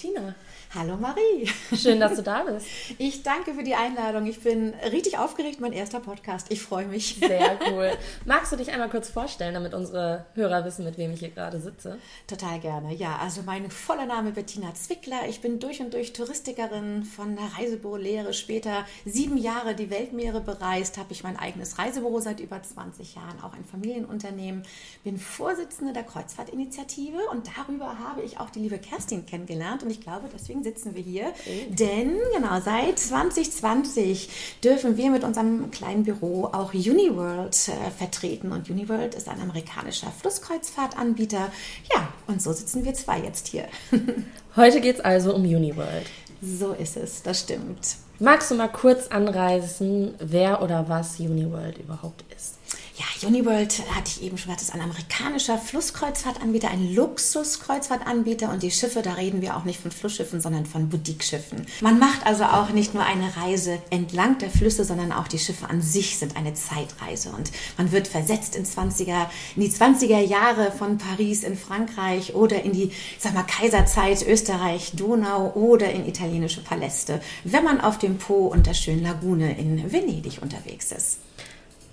Bettina. Hallo Marie. Schön, dass du da bist. Ich danke für die Einladung. Ich bin richtig aufgeregt, mein erster Podcast. Ich freue mich. Sehr cool. Magst du dich einmal kurz vorstellen, damit unsere Hörer wissen, mit wem ich hier gerade sitze? Total gerne. Ja, also mein voller Name Bettina Zwickler. Ich bin durch und durch Touristikerin von der Reisebürolehre. Später sieben Jahre die Weltmeere bereist, habe ich mein eigenes Reisebüro seit über 20 Jahren, auch ein Familienunternehmen. Bin Vorsitzende der Kreuzfahrtinitiative und darüber habe ich auch die liebe Kerstin kennengelernt und ich glaube, deswegen deswegen sitzen wir hier. Oh. Denn genau, seit 2020 dürfen wir mit unserem kleinen Büro auch Uniworld äh, vertreten. Und Uniworld ist ein amerikanischer Flusskreuzfahrtanbieter. Ja, und so sitzen wir zwei jetzt hier. Heute geht es also um Uniworld. So ist es, das stimmt. Magst du mal kurz anreißen, wer oder was Uniworld überhaupt ist? Ja, Uniworld hatte ich eben schon gesagt, ist ein amerikanischer Flusskreuzfahrtanbieter, ein Luxuskreuzfahrtanbieter und die Schiffe, da reden wir auch nicht von Flussschiffen, sondern von Boutique-Schiffen. Man macht also auch nicht nur eine Reise entlang der Flüsse, sondern auch die Schiffe an sich sind eine Zeitreise und man wird versetzt in 20er, in die 20er Jahre von Paris in Frankreich oder in die, sag mal, Kaiserzeit Österreich, Donau oder in italienische Paläste, wenn man auf dem Po und der schönen Lagune in Venedig unterwegs ist.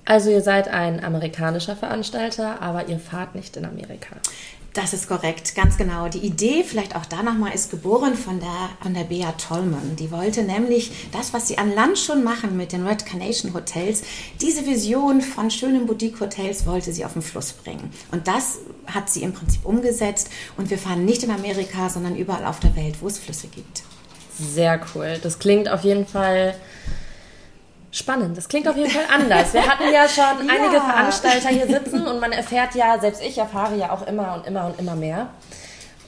Also ihr seid ein amerikanischer Veranstalter, aber ihr fahrt nicht in Amerika. Das ist korrekt, ganz genau. Die Idee, vielleicht auch da nochmal, ist geboren von der, von der Bea Tollman. Die wollte nämlich das, was sie an Land schon machen mit den Red Carnation Hotels, diese Vision von schönen Boutique-Hotels wollte sie auf den Fluss bringen. Und das hat sie im Prinzip umgesetzt. Und wir fahren nicht in Amerika, sondern überall auf der Welt, wo es Flüsse gibt. Sehr cool. Das klingt auf jeden Fall Spannend, das klingt auf jeden Fall anders. Wir hatten ja schon ja. einige Veranstalter hier sitzen und man erfährt ja, selbst ich erfahre ja auch immer und immer und immer mehr.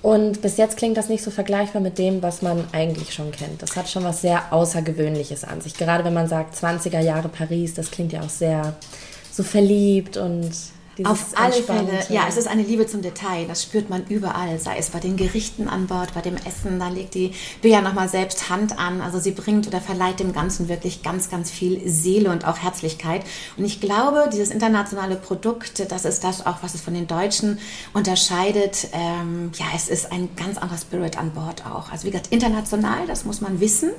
Und bis jetzt klingt das nicht so vergleichbar mit dem, was man eigentlich schon kennt. Das hat schon was sehr Außergewöhnliches an sich. Gerade wenn man sagt 20er Jahre Paris, das klingt ja auch sehr so verliebt und auf alle Fälle, ja, es ist eine Liebe zum Detail. Das spürt man überall, sei es bei den Gerichten an Bord, bei dem Essen. Da legt die Bea nochmal selbst Hand an. Also sie bringt oder verleiht dem Ganzen wirklich ganz, ganz viel Seele und auch Herzlichkeit. Und ich glaube, dieses internationale Produkt, das ist das auch, was es von den Deutschen unterscheidet. Ähm, ja, es ist ein ganz anderer Spirit an Bord auch. Also wie gesagt, international, das muss man wissen.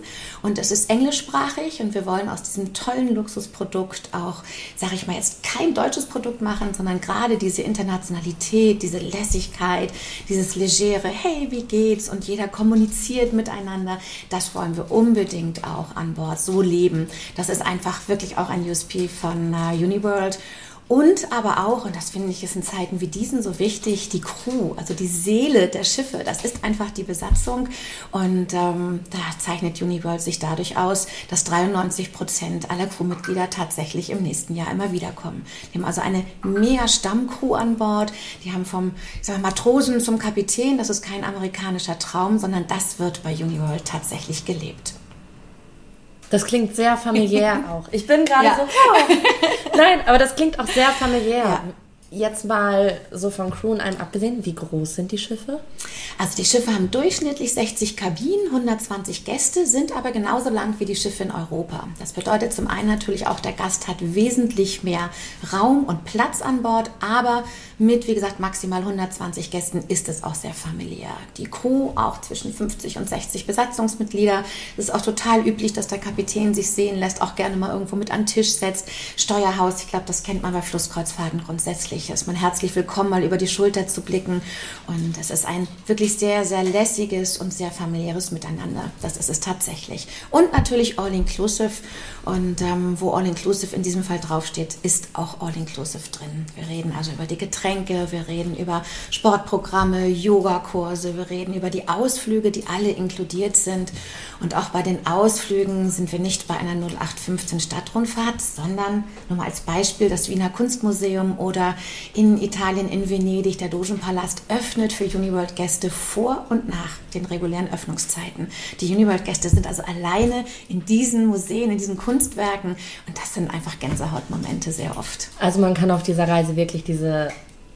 Und es ist englischsprachig und wir wollen aus diesem tollen Luxusprodukt auch, sage ich mal, jetzt kein deutsches Produkt machen, sondern sondern gerade diese Internationalität, diese Lässigkeit, dieses legere, hey, wie geht's? Und jeder kommuniziert miteinander. Das wollen wir unbedingt auch an Bord so leben. Das ist einfach wirklich auch ein USP von uh, Uniworld. Und aber auch, und das finde ich ist in Zeiten wie diesen so wichtig, die Crew, also die Seele der Schiffe, das ist einfach die Besatzung. Und ähm, da zeichnet Uniworld sich dadurch aus, dass 93 Prozent aller Crewmitglieder tatsächlich im nächsten Jahr immer wiederkommen. Die haben also eine mega Stammcrew an Bord. Die haben vom ich sag mal, Matrosen zum Kapitän, das ist kein amerikanischer Traum, sondern das wird bei Uniworld tatsächlich gelebt. Das klingt sehr familiär auch. Ich bin gerade ja. so, oh. Nein, aber das klingt auch sehr familiär. Ja. Jetzt mal so von Crew und allem abgesehen, wie groß sind die Schiffe? Also die Schiffe haben durchschnittlich 60 Kabinen, 120 Gäste, sind aber genauso lang wie die Schiffe in Europa. Das bedeutet zum einen natürlich auch, der Gast hat wesentlich mehr Raum und Platz an Bord, aber mit, wie gesagt, maximal 120 Gästen ist es auch sehr familiär. Die Crew auch zwischen 50 und 60 Besatzungsmitglieder. Es ist auch total üblich, dass der Kapitän sich sehen lässt, auch gerne mal irgendwo mit an den Tisch setzt. Steuerhaus, ich glaube, das kennt man bei Flusskreuzfahrten grundsätzlich herzlich ist. Man herzlich willkommen, mal über die Schulter zu blicken. Und es ist ein wirklich sehr, sehr lässiges und sehr familiäres Miteinander. Das ist es tatsächlich. Und natürlich All-Inclusive. Und ähm, wo All-Inclusive in diesem Fall draufsteht, ist auch All-Inclusive drin. Wir reden also über die Getränke, wir reden über Sportprogramme, Yogakurse, wir reden über die Ausflüge, die alle inkludiert sind. Und auch bei den Ausflügen sind wir nicht bei einer 0815 Stadtrundfahrt, sondern nur mal als Beispiel das Wiener Kunstmuseum oder in Italien, in Venedig, der Dogenpalast öffnet für Uniworld-Gäste vor und nach den regulären Öffnungszeiten. Die Uniworld-Gäste sind also alleine in diesen Museen, in diesen Kunstwerken und das sind einfach Gänsehautmomente sehr oft. Also man kann auf dieser Reise wirklich diese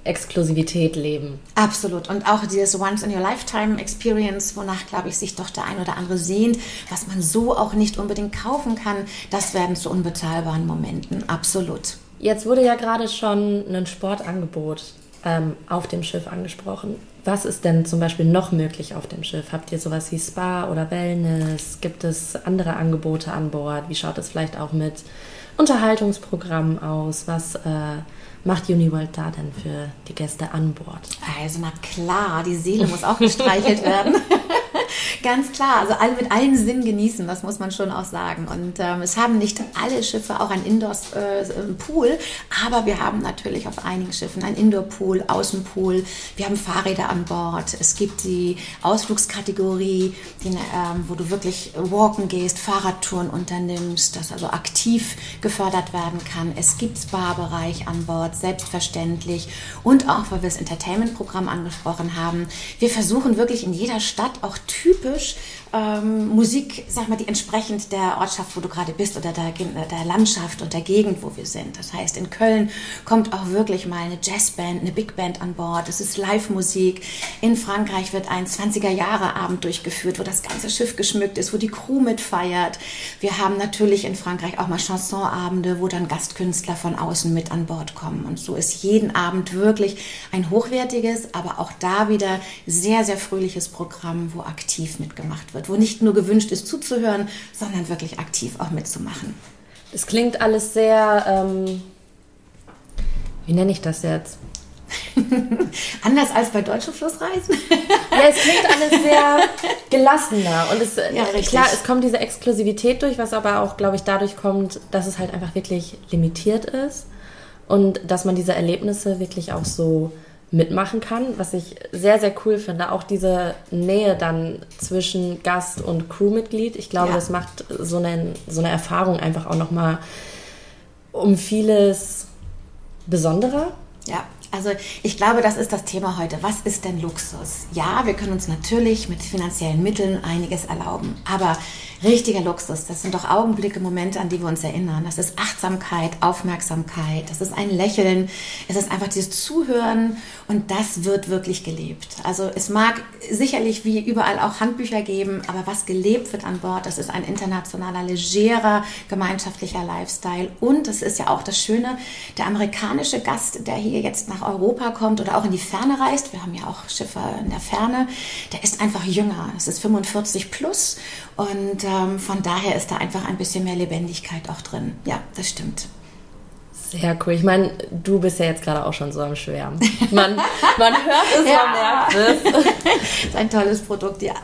Exklusivität leben. Absolut. Und auch dieses Once in Your Lifetime Experience, wonach, glaube ich, sich doch der ein oder andere sehnt, was man so auch nicht unbedingt kaufen kann, das werden zu unbezahlbaren Momenten. Absolut. Jetzt wurde ja gerade schon ein Sportangebot ähm, auf dem Schiff angesprochen. was ist denn zum Beispiel noch möglich auf dem Schiff? Habt ihr sowas wie Spa oder Wellness? Gibt es andere Angebote an Bord? Wie schaut es vielleicht auch mit Unterhaltungsprogrammen aus? Was äh, macht Uniworld da denn für die Gäste an Bord? Also na klar, die Seele muss auch gestreichelt werden. Ganz klar, also alle mit allen Sinnen genießen, das muss man schon auch sagen. Und ähm, es haben nicht alle Schiffe auch ein Indoor-Pool, äh, aber wir haben natürlich auf einigen Schiffen ein Indoor-Pool, Außenpool. Wir haben Fahrräder an Bord. Es gibt die Ausflugskategorie, die, ähm, wo du wirklich walken gehst, Fahrradtouren unternimmst, das also aktiv gefördert werden kann. Es gibt Spa-Bereich an Bord, selbstverständlich. Und auch, weil wir das Entertainment-Programm angesprochen haben, wir versuchen wirklich in jeder Stadt auch typisch ähm, Musik, sag mal, die entsprechend der Ortschaft, wo du gerade bist oder der, der Landschaft und der Gegend, wo wir sind. Das heißt, in Köln kommt auch wirklich mal eine Jazzband, eine Big Band an Bord. Es ist Live-Musik. In Frankreich wird ein 20er-Jahre-Abend durchgeführt, wo das ganze Schiff geschmückt ist, wo die Crew mitfeiert. Wir haben natürlich in Frankreich auch mal Chansonabende, wo dann Gastkünstler von außen mit an Bord kommen. Und so ist jeden Abend wirklich ein hochwertiges, aber auch da wieder sehr, sehr fröhliches Programm, wo aktiv mitgemacht wird wird, wo nicht nur gewünscht ist zuzuhören, sondern wirklich aktiv auch mitzumachen. Es klingt alles sehr, ähm, wie nenne ich das jetzt? Anders als bei deutschen Flussreisen? ja, es klingt alles sehr gelassener. Und es, ja, klar, es kommt diese Exklusivität durch, was aber auch, glaube ich, dadurch kommt, dass es halt einfach wirklich limitiert ist und dass man diese Erlebnisse wirklich auch so mitmachen kann, was ich sehr, sehr cool finde. Auch diese Nähe dann zwischen Gast und Crewmitglied. Ich glaube, ja. das macht so eine, so eine Erfahrung einfach auch nochmal um vieles besonderer. Ja, also ich glaube, das ist das Thema heute. Was ist denn Luxus? Ja, wir können uns natürlich mit finanziellen Mitteln einiges erlauben, aber richtiger Luxus. Das sind doch Augenblicke, Momente, an die wir uns erinnern. Das ist Achtsamkeit, Aufmerksamkeit, das ist ein Lächeln, es ist einfach dieses Zuhören und das wird wirklich gelebt. Also es mag sicherlich wie überall auch Handbücher geben, aber was gelebt wird an Bord, das ist ein internationaler, legerer, gemeinschaftlicher Lifestyle und das ist ja auch das Schöne, der amerikanische Gast, der hier jetzt nach Europa kommt oder auch in die Ferne reist, wir haben ja auch Schiffe in der Ferne, der ist einfach jünger. Es ist 45 plus und ähm, von daher ist da einfach ein bisschen mehr Lebendigkeit auch drin. Ja, das stimmt. Sehr cool. Ich meine, du bist ja jetzt gerade auch schon so am Schwärmen. Man, man hört es, ja. man merkt es. das ist ein tolles Produkt, ja.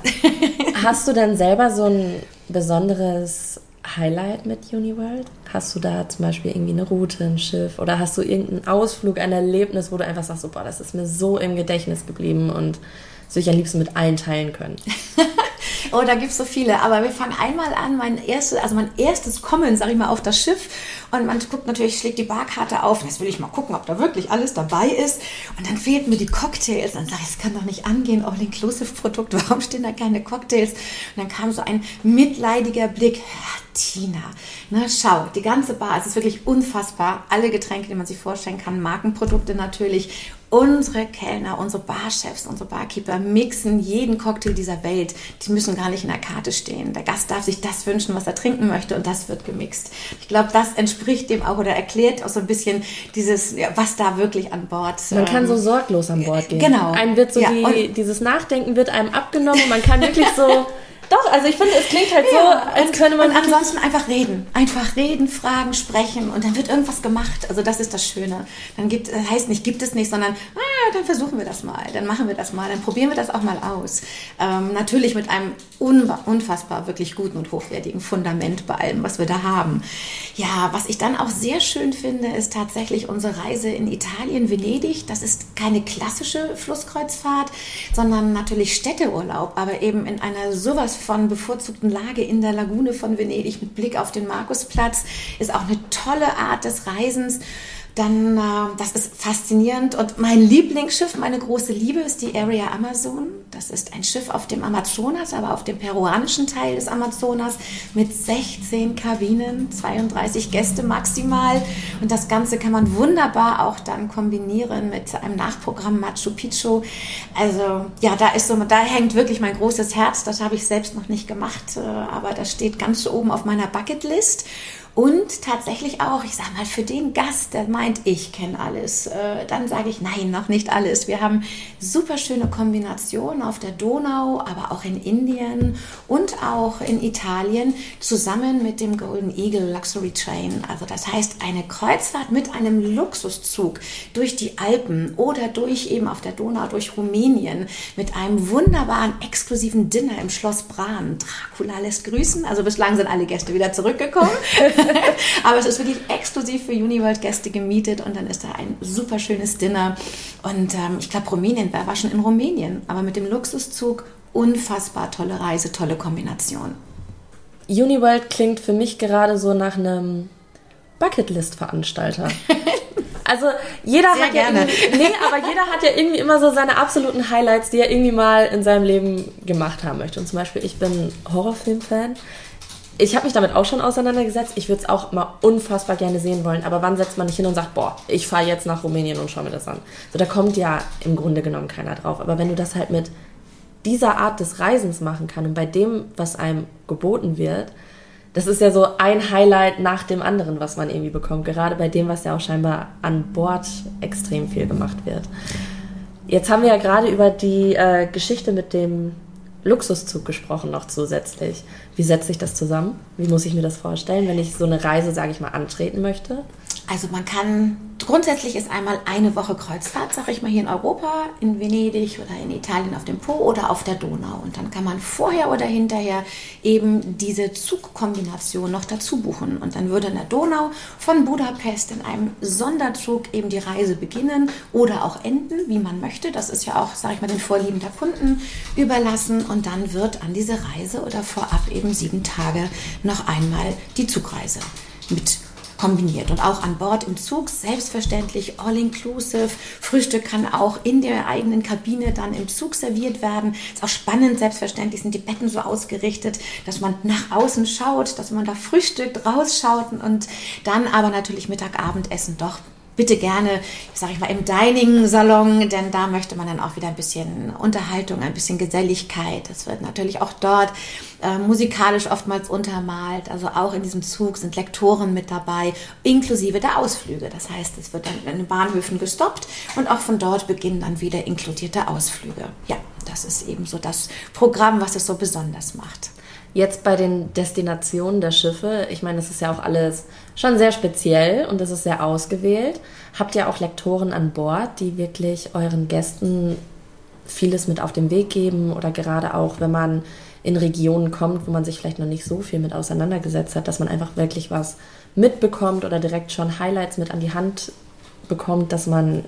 Hast du denn selber so ein besonderes Highlight mit Uniworld? Hast du da zum Beispiel irgendwie eine Route, ein Schiff oder hast du irgendeinen Ausflug, ein Erlebnis, wo du einfach sagst, so, boah, das ist mir so im Gedächtnis geblieben und das würde ich am liebsten mit allen teilen können? Oh, da gibt es so viele. Aber wir fangen einmal an, mein erstes, also mein erstes Kommen, sag ich mal, auf das Schiff. Und man guckt natürlich, schlägt die Barkarte auf. Jetzt will ich mal gucken, ob da wirklich alles dabei ist. Und dann fehlten mir die Cocktails. Und dann sage ich, das kann doch nicht angehen, All-Inclusive-Produkt. Warum stehen da keine Cocktails? Und dann kam so ein mitleidiger Blick. Tina, ne, schau, die ganze Bar, es ist wirklich unfassbar. Alle Getränke, die man sich vorstellen kann, Markenprodukte natürlich unsere Kellner, unsere Barchefs, unsere Barkeeper mixen jeden Cocktail dieser Welt. Die müssen gar nicht in der Karte stehen. Der Gast darf sich das wünschen, was er trinken möchte und das wird gemixt. Ich glaube, das entspricht dem auch oder erklärt auch so ein bisschen dieses, ja, was da wirklich an Bord. Man ähm, kann so ähm, sorglos an Bord gehen. Genau. Einem wird so ja, die, dieses Nachdenken wird einem abgenommen. Man kann wirklich so Doch, also ich finde, es klingt halt ja, so, als könnte man. Und ansonsten einfach reden. Einfach reden, fragen, sprechen und dann wird irgendwas gemacht. Also das ist das Schöne. Dann gibt, äh, heißt nicht, gibt es nicht, sondern ah, dann versuchen wir das mal, dann machen wir das mal, dann probieren wir das auch mal aus. Ähm, natürlich mit einem unfassbar wirklich guten und hochwertigen Fundament bei allem, was wir da haben. Ja, was ich dann auch sehr schön finde, ist tatsächlich unsere Reise in Italien, Venedig. Das ist keine klassische Flusskreuzfahrt, sondern natürlich Städteurlaub, aber eben in einer sowas von bevorzugten Lage in der Lagune von Venedig mit Blick auf den Markusplatz. Ist auch eine tolle Art des Reisens. Dann, äh, das ist faszinierend. Und mein Lieblingsschiff, meine große Liebe, ist die Area Amazon. Das ist ein Schiff auf dem Amazonas, aber auf dem peruanischen Teil des Amazonas mit 16 Kabinen, 32 Gäste maximal. Und das Ganze kann man wunderbar auch dann kombinieren mit einem Nachprogramm Machu Picchu. Also, ja, da ist so, da hängt wirklich mein großes Herz. Das habe ich selbst noch nicht gemacht, äh, aber das steht ganz oben auf meiner Bucketlist. Und tatsächlich auch, ich sag mal, für den Gast, der meint, ich kenne alles, äh, dann sage ich, nein, noch nicht alles. Wir haben super schöne Kombinationen auf der Donau, aber auch in Indien und auch in Italien zusammen mit dem Golden Eagle Luxury Train. Also das heißt eine Kreuzfahrt mit einem Luxuszug durch die Alpen oder durch eben auf der Donau durch Rumänien mit einem wunderbaren exklusiven Dinner im Schloss Bran. Dracula lässt grüßen. Also bislang sind alle Gäste wieder zurückgekommen. Aber es ist wirklich exklusiv für Uniworld-Gäste gemietet und dann ist da ein super schönes Dinner. Und ähm, ich glaube, Rumänien, wer war schon in Rumänien? Aber mit dem Luxuszug unfassbar tolle Reise, tolle Kombination. Uniworld klingt für mich gerade so nach einem Bucketlist-Veranstalter. Also jeder Sehr hat gerne. ja nee, aber jeder hat ja irgendwie immer so seine absoluten Highlights, die er irgendwie mal in seinem Leben gemacht haben möchte. Und zum Beispiel, ich bin Horrorfilm-Fan ich habe mich damit auch schon auseinandergesetzt. Ich würde es auch mal unfassbar gerne sehen wollen. Aber wann setzt man nicht hin und sagt, boah, ich fahre jetzt nach Rumänien und schaue mir das an? So, da kommt ja im Grunde genommen keiner drauf. Aber wenn du das halt mit dieser Art des Reisens machen kannst und bei dem, was einem geboten wird, das ist ja so ein Highlight nach dem anderen, was man irgendwie bekommt. Gerade bei dem, was ja auch scheinbar an Bord extrem viel gemacht wird. Jetzt haben wir ja gerade über die äh, Geschichte mit dem Luxuszug gesprochen noch zusätzlich. Wie setzt sich das zusammen? Wie muss ich mir das vorstellen, wenn ich so eine Reise, sage ich mal, antreten möchte? Also man kann, grundsätzlich ist einmal eine Woche Kreuzfahrt, sage ich mal, hier in Europa, in Venedig oder in Italien auf dem Po oder auf der Donau. Und dann kann man vorher oder hinterher eben diese Zugkombination noch dazu buchen. Und dann würde in der Donau von Budapest in einem Sonderzug eben die Reise beginnen oder auch enden, wie man möchte. Das ist ja auch, sage ich mal, den Vorlieben der Kunden überlassen. Und dann wird an diese Reise oder vorab eben sieben Tage noch einmal die Zugreise mit kombiniert. Und auch an Bord im Zug, selbstverständlich all-inclusive. Frühstück kann auch in der eigenen Kabine dann im Zug serviert werden. Ist auch spannend, selbstverständlich sind die Betten so ausgerichtet, dass man nach außen schaut, dass man da frühstückt, rausschaut und dann aber natürlich Mittag, Abendessen doch bitte gerne, sage ich mal, im Dining-Salon, denn da möchte man dann auch wieder ein bisschen Unterhaltung, ein bisschen Geselligkeit. Es wird natürlich auch dort äh, musikalisch oftmals untermalt. Also auch in diesem Zug sind Lektoren mit dabei, inklusive der Ausflüge. Das heißt, es wird dann in den Bahnhöfen gestoppt und auch von dort beginnen dann wieder inkludierte Ausflüge. Ja, das ist eben so das Programm, was es so besonders macht. Jetzt bei den Destinationen der Schiffe, ich meine, das ist ja auch alles schon sehr speziell und das ist sehr ausgewählt. Habt ihr auch Lektoren an Bord, die wirklich euren Gästen vieles mit auf den Weg geben oder gerade auch, wenn man in Regionen kommt, wo man sich vielleicht noch nicht so viel mit auseinandergesetzt hat, dass man einfach wirklich was mitbekommt oder direkt schon Highlights mit an die Hand bekommt, dass man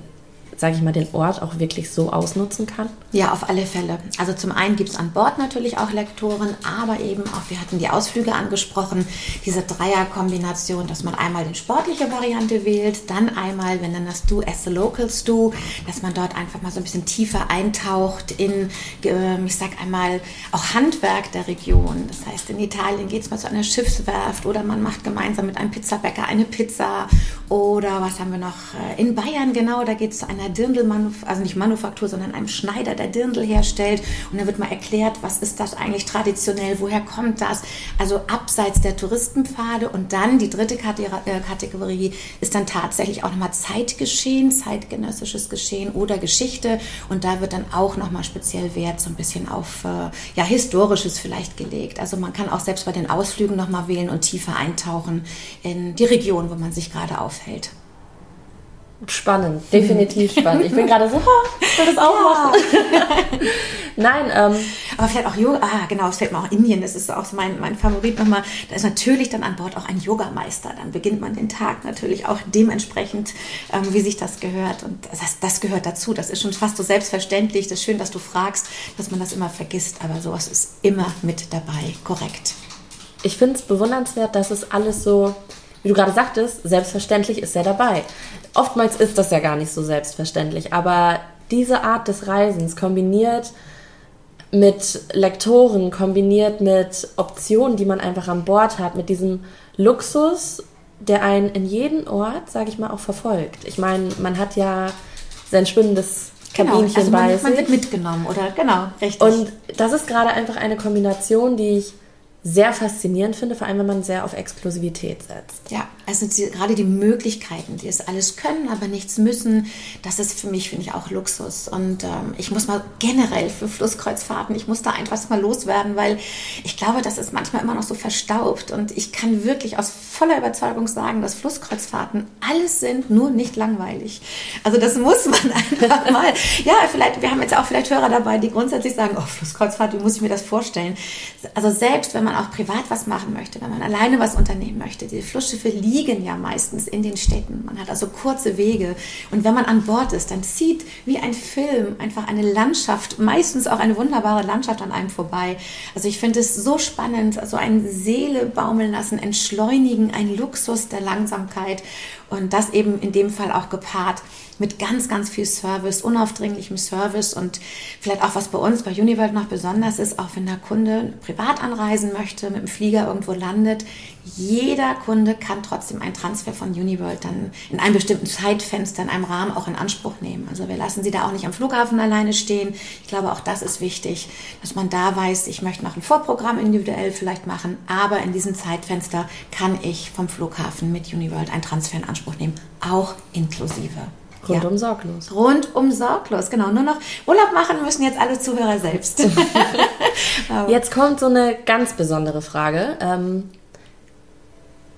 sage ich mal, den Ort auch wirklich so ausnutzen kann? Ja, auf alle Fälle. Also zum einen gibt es an Bord natürlich auch Lektoren, aber eben auch, wir hatten die Ausflüge angesprochen, diese Dreierkombination, dass man einmal die sportliche Variante wählt, dann einmal, wenn dann das Du as the Locals Du, dass man dort einfach mal so ein bisschen tiefer eintaucht in, ähm, ich sag einmal, auch Handwerk der Region. Das heißt, in Italien geht es mal zu einer Schiffswerft oder man macht gemeinsam mit einem Pizzabäcker eine Pizza oder was haben wir noch? Äh, in Bayern, genau, da geht es zu einer Dirndlmanufaktur, also nicht Manufaktur, sondern einem Schneider, der Dirndl herstellt. Und da wird mal erklärt, was ist das eigentlich traditionell, woher kommt das? Also abseits der Touristenpfade. Und dann die dritte äh, Kategorie ist dann tatsächlich auch nochmal Zeitgeschehen, zeitgenössisches Geschehen oder Geschichte. Und da wird dann auch nochmal speziell Wert so ein bisschen auf äh, ja, Historisches vielleicht gelegt. Also man kann auch selbst bei den Ausflügen nochmal wählen und tiefer eintauchen in die Region, wo man sich gerade aufhält. Spannend, definitiv spannend. Ich bin gerade so, ich will das auch ja. machen. Nein, ähm. Aber vielleicht auch Yoga, ah, genau, es fällt mir auch Indien, das ist auch so mein, mein Favorit nochmal. Da ist natürlich dann an Bord auch ein Yogameister. Dann beginnt man den Tag natürlich auch dementsprechend, ähm, wie sich das gehört. Und das, das gehört dazu. Das ist schon fast so selbstverständlich. Das ist schön, dass du fragst, dass man das immer vergisst. Aber sowas ist immer mit dabei, korrekt. Ich finde es bewundernswert, dass es alles so wie du gerade sagtest, selbstverständlich ist er dabei. Oftmals ist das ja gar nicht so selbstverständlich, aber diese Art des Reisens kombiniert mit Lektoren, kombiniert mit Optionen, die man einfach an Bord hat, mit diesem Luxus, der einen in jeden Ort, sage ich mal, auch verfolgt. Ich meine, man hat ja sein schwimmendes Kabinchen genau, also man, bei sich. Man wird mitgenommen, oder? Genau, richtig. Und das ist gerade einfach eine Kombination, die ich sehr faszinierend finde, vor allem wenn man sehr auf Exklusivität setzt. Ja, also die, gerade die Möglichkeiten, die es alles können, aber nichts müssen, das ist für mich, finde ich, auch Luxus. Und ähm, ich muss mal generell für Flusskreuzfahrten, ich muss da einfach mal loswerden, weil ich glaube, das ist manchmal immer noch so verstaubt. Und ich kann wirklich aus voller Überzeugung sagen, dass Flusskreuzfahrten alles sind, nur nicht langweilig. Also das muss man einfach mal. Ja, vielleicht, wir haben jetzt auch vielleicht Hörer dabei, die grundsätzlich sagen, oh, Flusskreuzfahrt, wie muss ich mir das vorstellen? Also selbst wenn man auch privat was machen möchte, wenn man alleine was unternehmen möchte, die Flussschiffe liegen ja meistens in den Städten. Man hat also kurze Wege. Und wenn man an Bord ist, dann zieht wie ein Film einfach eine Landschaft, meistens auch eine wunderbare Landschaft an einem vorbei. Also ich finde es so spannend, so ein Seele baumeln lassen, entschleunigen, ein Luxus der Langsamkeit. Und das eben in dem Fall auch gepaart mit ganz, ganz viel Service, unaufdringlichem Service und vielleicht auch was bei uns bei Uniworld noch besonders ist, auch wenn der Kunde privat anreisen möchte, mit dem Flieger irgendwo landet, jeder Kunde kann trotzdem einen Transfer von Uniworld dann in einem bestimmten Zeitfenster, in einem Rahmen auch in Anspruch nehmen. Also wir lassen sie da auch nicht am Flughafen alleine stehen. Ich glaube, auch das ist wichtig, dass man da weiß, ich möchte noch ein Vorprogramm individuell vielleicht machen, aber in diesem Zeitfenster kann ich vom Flughafen mit Uniworld einen Transfer in Anspruch nehmen, auch inklusive. Rundum ja. sorglos. Rundum sorglos, genau. Nur noch Urlaub machen müssen jetzt alle Zuhörer selbst. jetzt kommt so eine ganz besondere Frage. Ähm,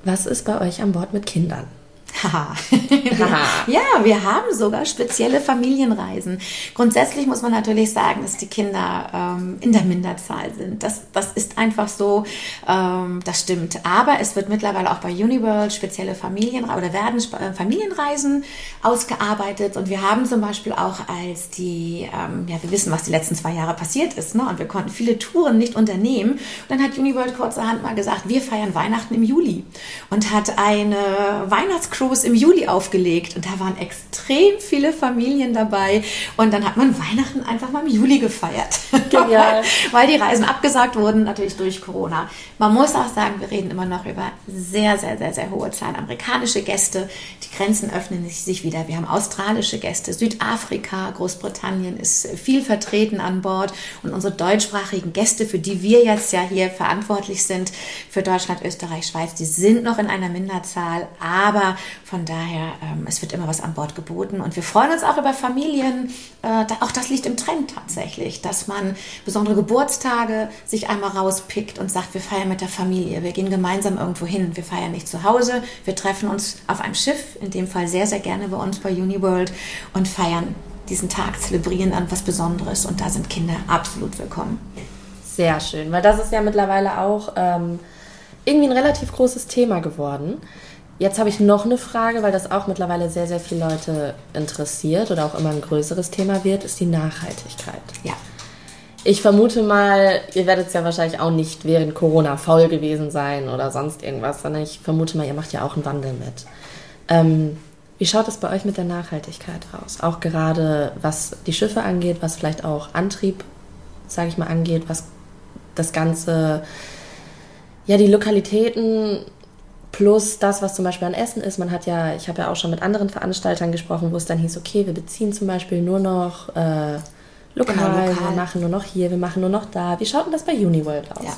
was ist bei euch an Bord mit Kindern? ja, wir haben sogar spezielle Familienreisen. Grundsätzlich muss man natürlich sagen, dass die Kinder ähm, in der Minderzahl sind. Das, das ist einfach so, ähm, das stimmt. Aber es wird mittlerweile auch bei Uniworld spezielle Familienreisen oder werden äh, Familienreisen ausgearbeitet. Und wir haben zum Beispiel auch als die, ähm, ja, wir wissen, was die letzten zwei Jahre passiert ist, ne? und wir konnten viele Touren nicht unternehmen. Und dann hat Uniworld kurzerhand mal gesagt, wir feiern Weihnachten im Juli und hat eine Weihnachtscruise Cruise im Juli aufgelegt und da waren extrem viele Familien dabei und dann hat man Weihnachten einfach mal im Juli gefeiert. Genial. Weil die Reisen abgesagt wurden, natürlich durch Corona. Man muss auch sagen, wir reden immer noch über sehr, sehr, sehr, sehr hohe Zahlen amerikanische Gäste. Die Grenzen öffnen sich wieder. Wir haben australische Gäste, Südafrika, Großbritannien ist viel vertreten an Bord und unsere deutschsprachigen Gäste, für die wir jetzt ja hier verantwortlich sind, für Deutschland, Österreich, Schweiz, die sind noch in einer Minderzahl, aber von daher, ähm, es wird immer was an Bord geboten und wir freuen uns auch über Familien. Äh, da, auch das liegt im Trend tatsächlich, dass man besondere Geburtstage sich einmal rauspickt und sagt, wir feiern mit der Familie, wir gehen gemeinsam irgendwo hin. Wir feiern nicht zu Hause, wir treffen uns auf einem Schiff, in dem Fall sehr, sehr gerne bei uns bei Uniworld und feiern diesen Tag, zelebrieren an was Besonderes und da sind Kinder absolut willkommen. Sehr schön, weil das ist ja mittlerweile auch ähm, irgendwie ein relativ großes Thema geworden. Jetzt habe ich noch eine Frage, weil das auch mittlerweile sehr, sehr viele Leute interessiert oder auch immer ein größeres Thema wird, ist die Nachhaltigkeit. Ja. Ich vermute mal, ihr werdet es ja wahrscheinlich auch nicht während Corona faul gewesen sein oder sonst irgendwas, sondern ich vermute mal, ihr macht ja auch einen Wandel mit. Ähm, wie schaut es bei euch mit der Nachhaltigkeit aus? Auch gerade was die Schiffe angeht, was vielleicht auch Antrieb, sage ich mal, angeht, was das Ganze, ja, die Lokalitäten Plus das, was zum Beispiel an Essen ist. Man hat ja, ich habe ja auch schon mit anderen Veranstaltern gesprochen, wo es dann hieß, okay, wir beziehen zum Beispiel nur noch äh, lokal, genau, lokal, wir machen nur noch hier, wir machen nur noch da. Wie schaut denn das bei Uniworld aus? Ja.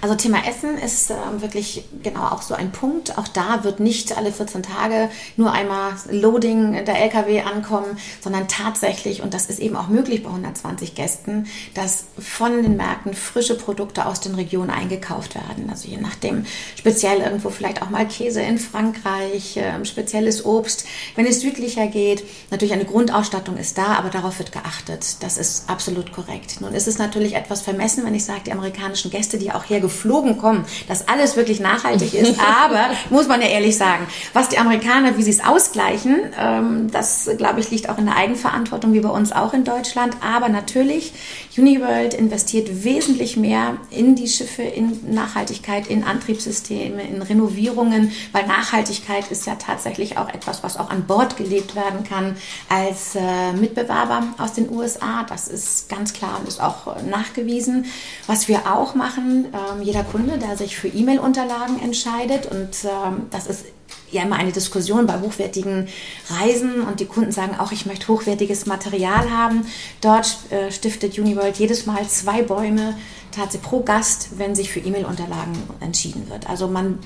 Also Thema Essen ist äh, wirklich genau auch so ein Punkt. Auch da wird nicht alle 14 Tage nur einmal Loading der LKW ankommen, sondern tatsächlich, und das ist eben auch möglich bei 120 Gästen, dass von den Märkten frische Produkte aus den Regionen eingekauft werden. Also je nachdem, speziell irgendwo vielleicht auch mal Käse in Frankreich, äh, spezielles Obst. Wenn es südlicher geht, natürlich eine Grundausstattung ist da, aber darauf wird geachtet. Das ist absolut korrekt. Nun ist es natürlich etwas vermessen, wenn ich sage, die amerikanischen Gäste, die auch her geflogen kommen, dass alles wirklich nachhaltig ist. Aber muss man ja ehrlich sagen, was die Amerikaner, wie sie es ausgleichen, ähm, das glaube ich liegt auch in der Eigenverantwortung, wie bei uns auch in Deutschland. Aber natürlich, Uniworld investiert wesentlich mehr in die Schiffe, in Nachhaltigkeit, in Antriebssysteme, in Renovierungen, weil Nachhaltigkeit ist ja tatsächlich auch etwas, was auch an Bord gelebt werden kann als äh, Mitbewerber aus den USA. Das ist ganz klar und ist auch nachgewiesen. Was wir auch machen, ähm, jeder Kunde, der sich für E-Mail-Unterlagen entscheidet. Und ähm, das ist ja immer eine Diskussion bei hochwertigen Reisen und die Kunden sagen auch, ich möchte hochwertiges Material haben. Dort äh, stiftet Uniworld jedes Mal zwei Bäume tatsächlich pro Gast, wenn sich für E-Mail-Unterlagen entschieden wird. Also man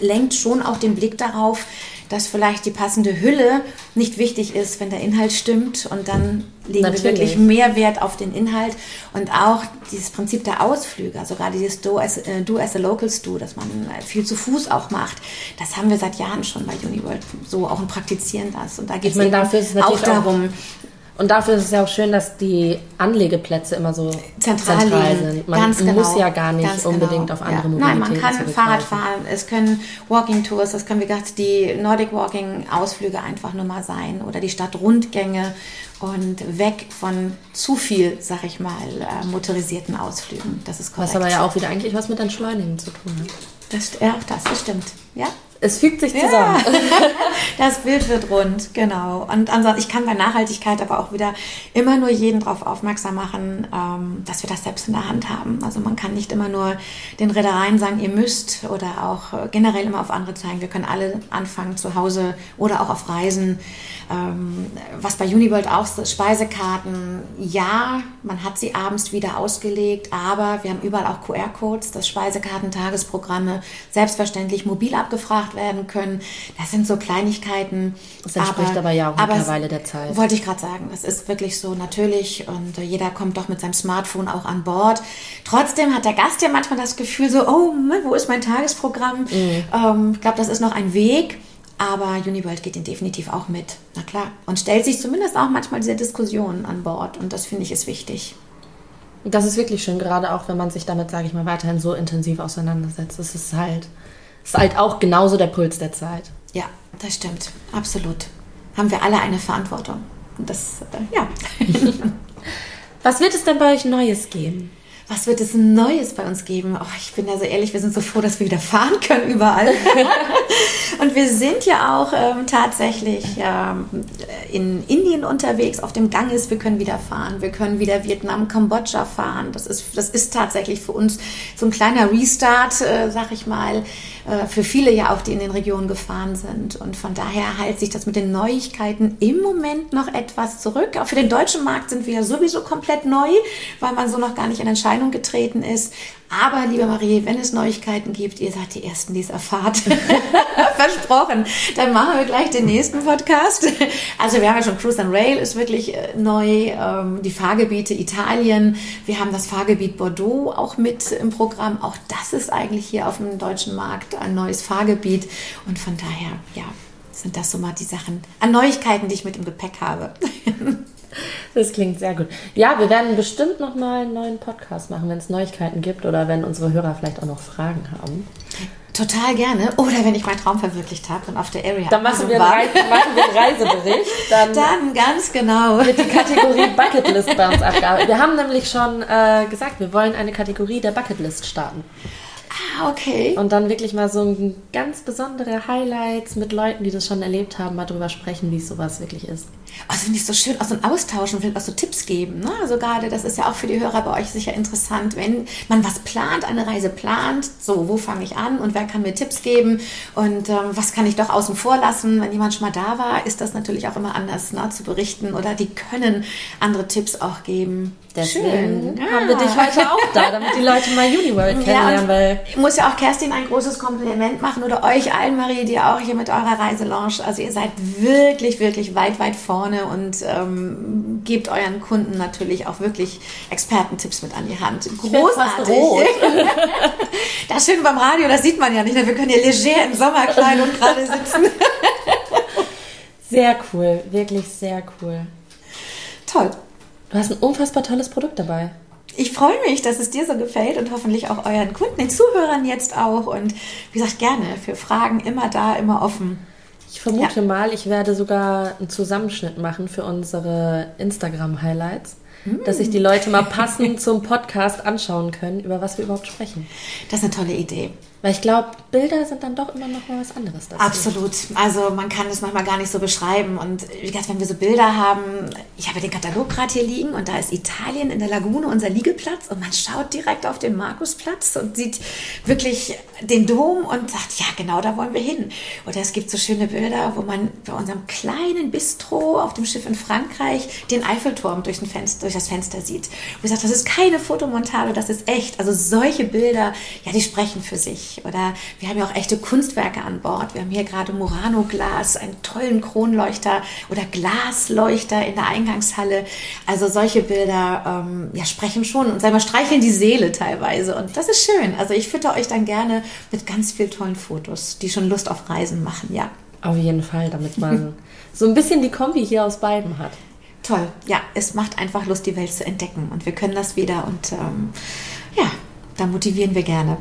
lenkt schon auch den Blick darauf, dass vielleicht die passende Hülle nicht wichtig ist, wenn der Inhalt stimmt. Und dann legen Natürlich. wir wirklich mehr Wert auf den Inhalt und auch dieses Prinzip der Ausflüge, also gerade dieses Do as, äh, Do as a Locals Do, dass man viel zu Fuß auch macht. Das haben wir seit Jahren schon bei Uniworld so auch und praktizieren das. Und da geht es auch darum, und dafür ist es ja auch schön, dass die Anlegeplätze immer so zentral, zentral sind. Man Ganz muss genau. ja gar nicht Ganz unbedingt genau. auf andere ja. Mobilitäten Nein, man kann Fahrrad fahren, es können Walking Tours, das können wie gesagt die Nordic Walking Ausflüge einfach nur mal sein oder die Stadtrundgänge und weg von zu viel, sag ich mal, äh, motorisierten Ausflügen. Das ist korrekt. Was aber ja auch wieder eigentlich was mit Entschleunigen zu tun hat. Das, ja, das, das stimmt. Ja, es fügt sich zusammen. Ja. das Bild wird rund, genau. Und ansonsten, ich kann bei Nachhaltigkeit aber auch wieder immer nur jeden darauf aufmerksam machen, ähm, dass wir das selbst in der Hand haben. Also man kann nicht immer nur den Reedereien sagen, ihr müsst oder auch generell immer auf andere zeigen. Wir können alle anfangen zu Hause oder auch auf Reisen. Ähm, was bei Uniworld auch ist, Speisekarten, ja, man hat sie abends wieder ausgelegt, aber wir haben überall auch QR-Codes, das Speisekarten, Tagesprogramme, selbstverständlich mobil abgefragt gemacht werden können. Das sind so Kleinigkeiten. Das entspricht aber, aber ja auch mittlerweile der Zeit. Wollte ich gerade sagen. Das ist wirklich so natürlich und äh, jeder kommt doch mit seinem Smartphone auch an Bord. Trotzdem hat der Gast ja manchmal das Gefühl so, oh, wo ist mein Tagesprogramm? Mhm. Ähm, ich glaube, das ist noch ein Weg. Aber Uniworld geht ihn definitiv auch mit. Na klar. Und stellt sich zumindest auch manchmal diese Diskussionen an Bord. Und das finde ich ist wichtig. Das ist wirklich schön, gerade auch wenn man sich damit, sage ich mal, weiterhin so intensiv auseinandersetzt. Es ist halt ist halt auch genauso der Puls der Zeit. Ja, das stimmt. Absolut. Haben wir alle eine Verantwortung. Und das, äh, ja. Was wird es denn bei euch Neues geben? was wird es Neues bei uns geben? Oh, ich bin da so ehrlich, wir sind so froh, dass wir wieder fahren können überall. und wir sind ja auch ähm, tatsächlich ähm, in Indien unterwegs, auf dem Gang ist, wir können wieder fahren. Wir können wieder Vietnam, Kambodscha fahren. Das ist, das ist tatsächlich für uns so ein kleiner Restart, äh, sag ich mal, äh, für viele ja auch, die in den Regionen gefahren sind. Und von daher hält sich das mit den Neuigkeiten im Moment noch etwas zurück. Auch für den deutschen Markt sind wir ja sowieso komplett neu, weil man so noch gar nicht in Entscheidung getreten ist. Aber, liebe Marie, wenn es Neuigkeiten gibt, ihr seid die Ersten, die es erfahrt. Versprochen. Dann machen wir gleich den nächsten Podcast. Also wir haben ja schon Cruise and Rail ist wirklich äh, neu. Ähm, die Fahrgebiete Italien. Wir haben das Fahrgebiet Bordeaux auch mit im Programm. Auch das ist eigentlich hier auf dem deutschen Markt ein neues Fahrgebiet. Und von daher, ja, sind das so mal die Sachen an Neuigkeiten, die ich mit im Gepäck habe. Das klingt sehr gut. Ja, wir werden bestimmt noch mal einen neuen Podcast machen, wenn es Neuigkeiten gibt oder wenn unsere Hörer vielleicht auch noch Fragen haben. Total gerne. Oder wenn ich meinen Traum verwirklicht habe und auf der Area. Dann machen wir, einen, machen wir einen Reisebericht. Dann, dann ganz genau. Wird die Kategorie Bucketlist bei uns abgearbeitet. Wir haben nämlich schon äh, gesagt, wir wollen eine Kategorie der Bucketlist starten. Ah, okay. Und dann wirklich mal so ganz besondere Highlights mit Leuten, die das schon erlebt haben, mal drüber sprechen, wie sowas wirklich ist. Also finde ich so schön, auch so ein Austauschen, vielleicht auch so Tipps geben. Ne? Also gerade, das ist ja auch für die Hörer bei euch sicher interessant, wenn man was plant, eine Reise plant, so, wo fange ich an und wer kann mir Tipps geben und ähm, was kann ich doch außen vor lassen, wenn jemand schon mal da war, ist das natürlich auch immer anders ne, zu berichten oder die können andere Tipps auch geben. Deswegen Schön. haben wir dich heute auch da, damit die Leute mal Uniworld kennenlernen. Ja, weil ich muss ja auch Kerstin ein großes Kompliment machen oder euch allen, Marie, die auch hier mit eurer Reiselounge. Also ihr seid wirklich, wirklich weit, weit vorne und ähm, gebt euren Kunden natürlich auch wirklich Expertentipps mit an die Hand. Großartig. das schön beim Radio, das sieht man ja nicht. Wir können hier leger in Sommerkleidung gerade sitzen. Sehr cool, wirklich sehr cool. Toll. Du hast ein unfassbar tolles Produkt dabei. Ich freue mich, dass es dir so gefällt und hoffentlich auch euren Kunden, den Zuhörern jetzt auch. Und wie gesagt, gerne für Fragen immer da, immer offen. Ich vermute ja. mal, ich werde sogar einen Zusammenschnitt machen für unsere Instagram-Highlights. dass sich die Leute mal passend zum Podcast anschauen können, über was wir überhaupt sprechen. Das ist eine tolle Idee. Weil ich glaube, Bilder sind dann doch immer noch mal was anderes dazu. Absolut. Also man kann das manchmal gar nicht so beschreiben. Und wie gesagt, wenn wir so Bilder haben, ich habe den Katalog gerade hier liegen und da ist Italien in der Lagune unser Liegeplatz und man schaut direkt auf den Markusplatz und sieht wirklich den Dom und sagt, ja genau, da wollen wir hin. Oder es gibt so schöne Bilder, wo man bei unserem kleinen Bistro auf dem Schiff in Frankreich den Eiffelturm durch, Fenster, durch das Fenster sieht. Und ich sage, das ist keine Fotomontage, das ist echt. Also solche Bilder, ja, die sprechen für sich. Oder wir haben ja auch echte Kunstwerke an Bord. Wir haben hier gerade Murano-Glas, einen tollen Kronleuchter oder Glasleuchter in der Eingangshalle. Also solche Bilder ähm, ja, sprechen schon und sagen wir, streicheln die Seele teilweise. Und das ist schön. Also ich fütter euch dann gerne mit ganz vielen tollen Fotos, die schon Lust auf Reisen machen, ja. Auf jeden Fall, damit man so ein bisschen die Kombi hier aus beiden hat. Toll, ja, es macht einfach Lust, die Welt zu entdecken. Und wir können das wieder und ähm, ja, da motivieren wir gerne.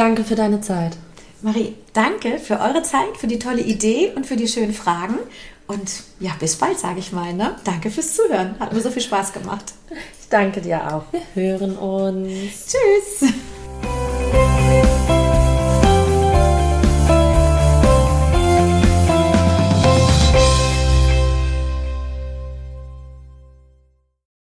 Danke für deine Zeit. Marie, danke für eure Zeit, für die tolle Idee und für die schönen Fragen. Und ja, bis bald, sage ich mal. Ne? Danke fürs Zuhören. Hat mir so viel Spaß gemacht. Ich danke dir auch. Wir hören uns. Tschüss.